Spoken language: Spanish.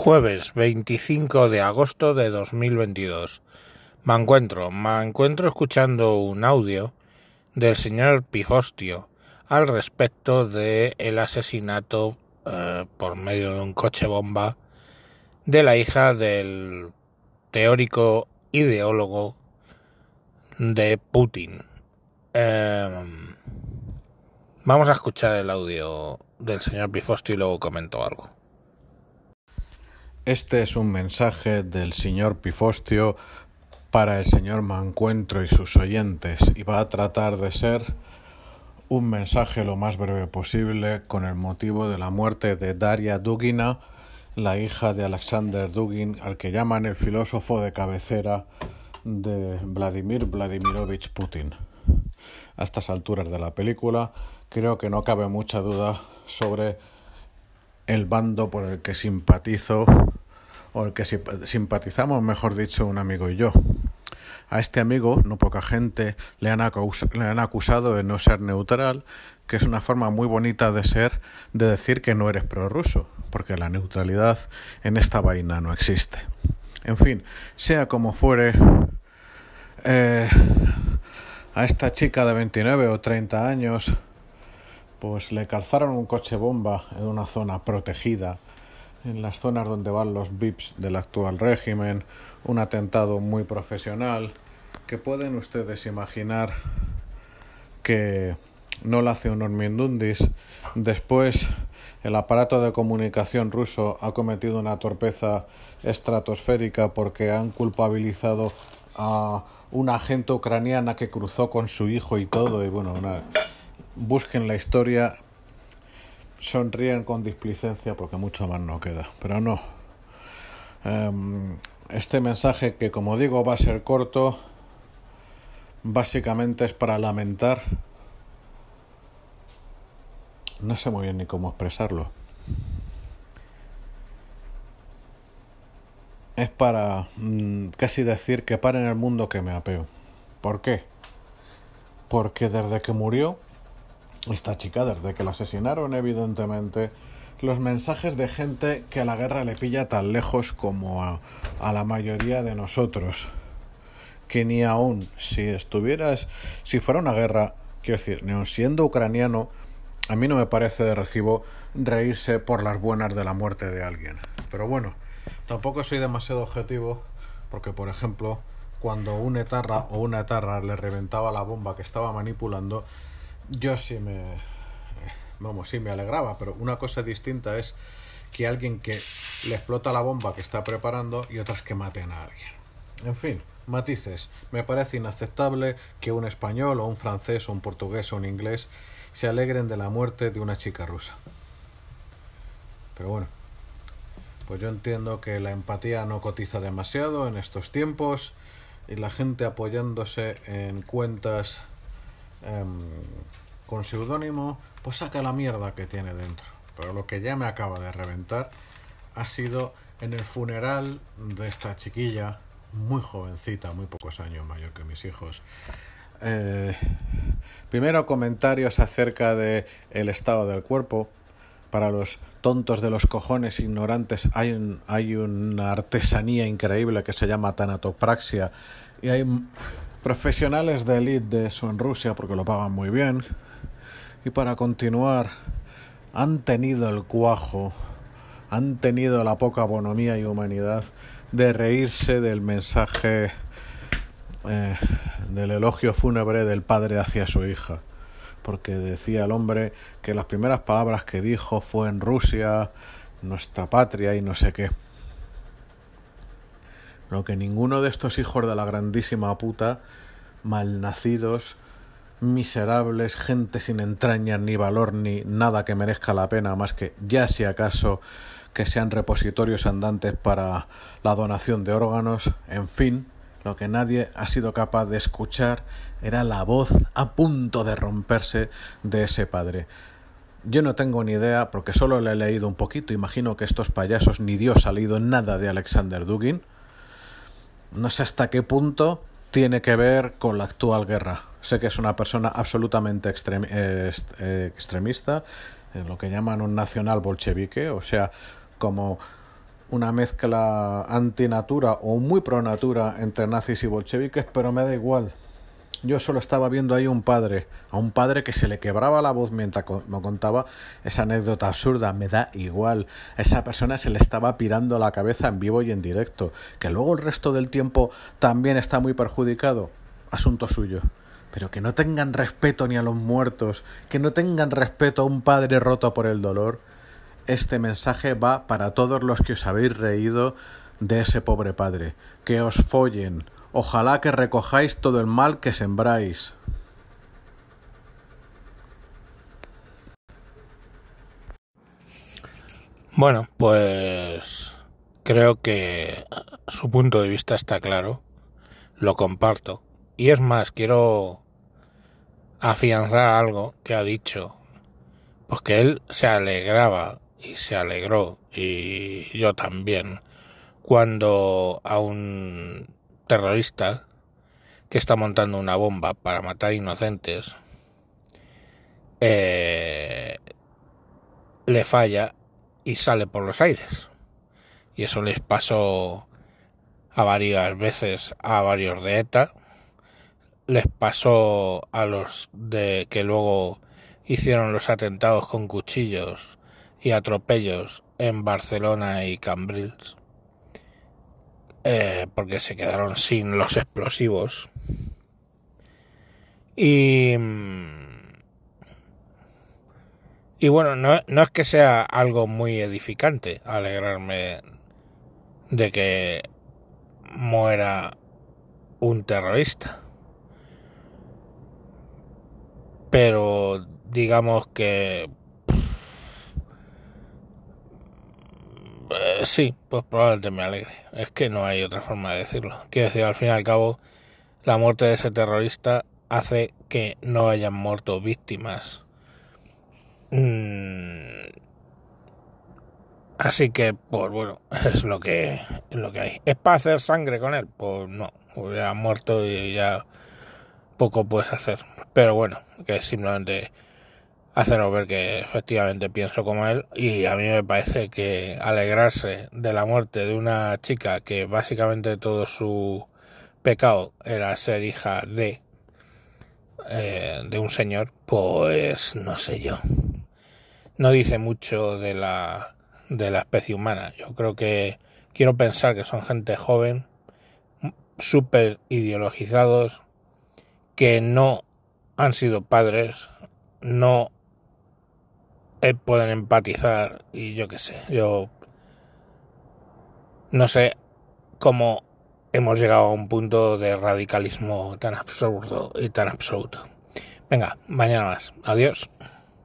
Jueves 25 de agosto de 2022. Me encuentro, me encuentro escuchando un audio del señor Pifostio al respecto de el asesinato eh, por medio de un coche bomba de la hija del teórico ideólogo de Putin. Em, vamos a escuchar el audio del señor Pifostio y luego comento algo. Este es un mensaje del señor Pifostio para el señor Mancuentro y sus oyentes y va a tratar de ser un mensaje lo más breve posible con el motivo de la muerte de Daria Dugina, la hija de Alexander Dugin, al que llaman el filósofo de cabecera de Vladimir Vladimirovich Putin. A estas alturas de la película creo que no cabe mucha duda sobre el bando por el que simpatizo o el que simpatizamos, mejor dicho, un amigo y yo. A este amigo, no poca gente, le han, le han acusado de no ser neutral, que es una forma muy bonita de ser, de decir que no eres prorruso, porque la neutralidad en esta vaina no existe. En fin, sea como fuere, eh, a esta chica de 29 o 30 años, pues le calzaron un coche bomba en una zona protegida en las zonas donde van los VIPs del actual régimen, un atentado muy profesional, que pueden ustedes imaginar que no lo hace un Ormindundis. Después, el aparato de comunicación ruso ha cometido una torpeza estratosférica porque han culpabilizado a una agente ucraniana que cruzó con su hijo y todo. Y bueno, busquen la historia sonríen con displicencia porque mucho más no queda. Pero no. Em, este mensaje que como digo va a ser corto, básicamente es para lamentar. No sé muy bien ni cómo expresarlo. Es para mm, casi decir que paren el mundo que me apeo. ¿Por qué? Porque desde que murió esta chica, desde que la asesinaron, evidentemente, los mensajes de gente que a la guerra le pilla tan lejos como a, a la mayoría de nosotros. Que ni aún si estuvieras, si fuera una guerra, quiero decir, ni siendo ucraniano, a mí no me parece de recibo reírse por las buenas de la muerte de alguien. Pero bueno, tampoco soy demasiado objetivo, porque por ejemplo, cuando un etarra o una etarra le reventaba la bomba que estaba manipulando, yo sí me. Vamos, sí me alegraba, pero una cosa distinta es que alguien que le explota la bomba que está preparando y otras que maten a alguien. En fin, matices. Me parece inaceptable que un español o un francés o un portugués o un inglés se alegren de la muerte de una chica rusa. Pero bueno, pues yo entiendo que la empatía no cotiza demasiado en estos tiempos y la gente apoyándose en cuentas Em, con seudónimo, pues saca la mierda que tiene dentro. Pero lo que ya me acaba de reventar ha sido en el funeral de esta chiquilla, muy jovencita, muy pocos años mayor que mis hijos. Eh, primero comentarios acerca de estado del cuerpo. Para los tontos de los cojones ignorantes hay, un, hay una artesanía increíble que se llama tanatopraxia y hay profesionales de élite de eso en Rusia porque lo pagan muy bien. Y para continuar, han tenido el cuajo, han tenido la poca bonomía y humanidad de reírse del mensaje eh, del elogio fúnebre del padre hacia su hija. Porque decía el hombre que las primeras palabras que dijo fue en Rusia, nuestra patria y no sé qué. Lo que ninguno de estos hijos de la grandísima puta, malnacidos, miserables, gente sin entrañas ni valor ni nada que merezca la pena más que ya si acaso que sean repositorios andantes para la donación de órganos, en fin, lo que nadie ha sido capaz de escuchar era la voz a punto de romperse de ese padre. Yo no tengo ni idea, porque solo le he leído un poquito, imagino que estos payasos ni Dios ha leído nada de Alexander Dugin, no sé hasta qué punto tiene que ver con la actual guerra. Sé que es una persona absolutamente eh, extremista, en lo que llaman un nacional bolchevique, o sea, como una mezcla antinatura o muy pro natura entre nazis y bolcheviques, pero me da igual. Yo solo estaba viendo ahí un padre, a un padre que se le quebraba la voz mientras me contaba esa anécdota absurda, me da igual. A esa persona se le estaba pirando la cabeza en vivo y en directo. Que luego el resto del tiempo también está muy perjudicado, asunto suyo. Pero que no tengan respeto ni a los muertos, que no tengan respeto a un padre roto por el dolor. Este mensaje va para todos los que os habéis reído de ese pobre padre. Que os follen, Ojalá que recojáis todo el mal que sembráis. Bueno, pues creo que su punto de vista está claro, lo comparto. Y es más, quiero afianzar algo que ha dicho, pues que él se alegraba y se alegró, y yo también, cuando a un terrorista que está montando una bomba para matar inocentes eh, le falla y sale por los aires. Y eso les pasó a varias veces a varios de ETA. Les pasó a los de que luego hicieron los atentados con cuchillos y atropellos en Barcelona y Cambrils. Eh, porque se quedaron sin los explosivos. Y, y bueno, no, no es que sea algo muy edificante alegrarme de que muera un terrorista. Pero digamos que Eh, sí, pues probablemente me alegre. Es que no hay otra forma de decirlo. Quiero decir, al fin y al cabo, la muerte de ese terrorista hace que no hayan muerto víctimas. Mm. Así que, pues bueno, es lo que, es lo que hay. ¿Es para hacer sangre con él? Pues no, ya ha muerto y ya poco puedes hacer. Pero bueno, que simplemente haceros ver que efectivamente pienso como él y a mí me parece que alegrarse de la muerte de una chica que básicamente todo su pecado era ser hija de eh, de un señor pues no sé yo. No dice mucho de la de la especie humana. Yo creo que quiero pensar que son gente joven súper ideologizados que no han sido padres no eh, pueden empatizar y yo qué sé, yo no sé cómo hemos llegado a un punto de radicalismo tan absurdo y tan absoluto. Venga, mañana más. Adiós.